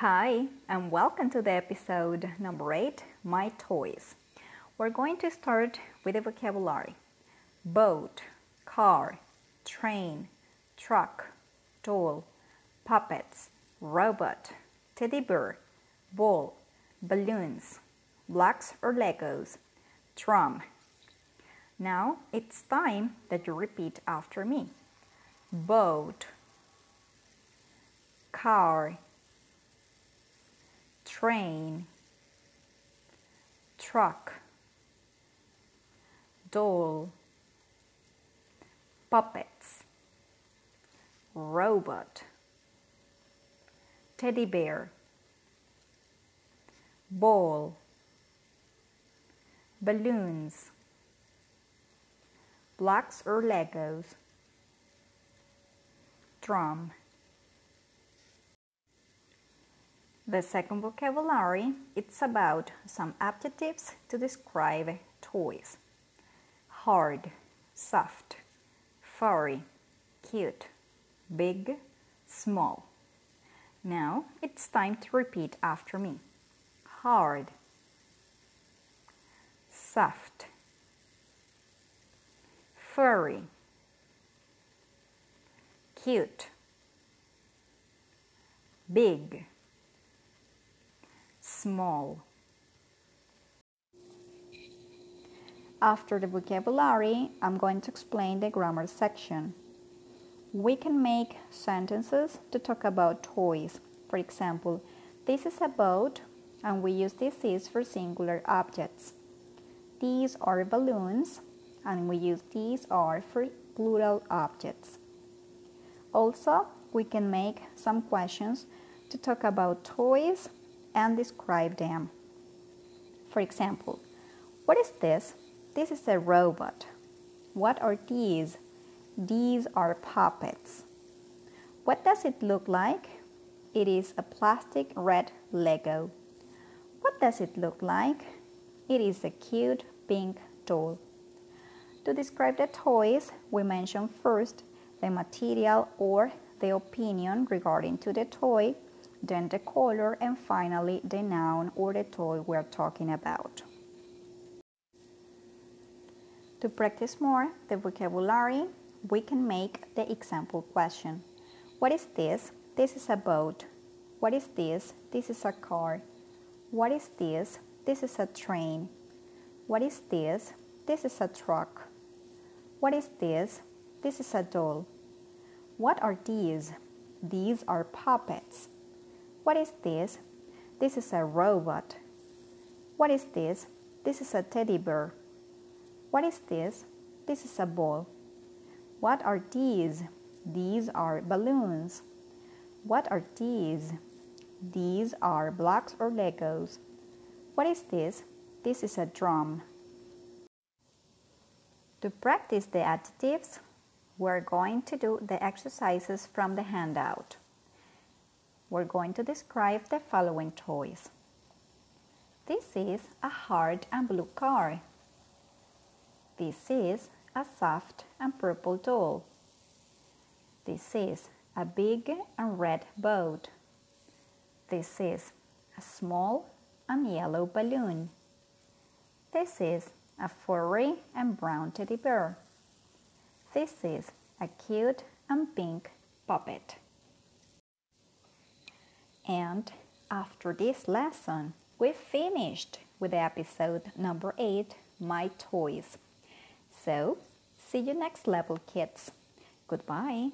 Hi, and welcome to the episode number 8 My Toys. We're going to start with the vocabulary boat, car, train, truck, doll, puppets, robot, teddy bear, ball, balloons, blocks or Legos, drum. Now it's time that you repeat after me boat, car, train, truck, doll, puppets, robot, teddy bear, ball, balloons, blocks or Legos, drum. The second vocabulary it's about some adjectives to describe toys. Hard, soft, furry, cute, big, small. Now it's time to repeat after me. Hard, soft, furry, cute, big, small. After the vocabulary, I'm going to explain the grammar section. We can make sentences to talk about toys. For example, this is a boat, and we use this is for singular objects. These are balloons, and we use these are for plural objects. Also, we can make some questions to talk about toys and describe them. For example, what is this? This is a robot. What are these? These are puppets. What does it look like? It is a plastic red Lego. What does it look like? It is a cute pink doll. To describe the toys, we mention first the material or the opinion regarding to the toy then the color, and finally the noun or the toy we're talking about. To practice more the vocabulary, we can make the example question. What is this? This is a boat. What is this? This is a car. What is this? This is a train. What is this? This is a truck. What is this? This is a doll. What are these? These are puppets. What is this? This is a robot. What is this? This is a teddy bear. What is this? This is a ball. What are these? These are balloons. What are these? These are blocks or Legos. What is this? This is a drum. To practice the adjectives, we're going to do the exercises from the handout we're going to describe the following toys. This is a hard and blue car. This is a soft and purple doll. This is a big and red boat. This is a small and yellow balloon. This is a furry and brown teddy bear. This is a cute and pink puppet. And after this lesson, we finished with episode number 8 My Toys. So, see you next level, kids. Goodbye.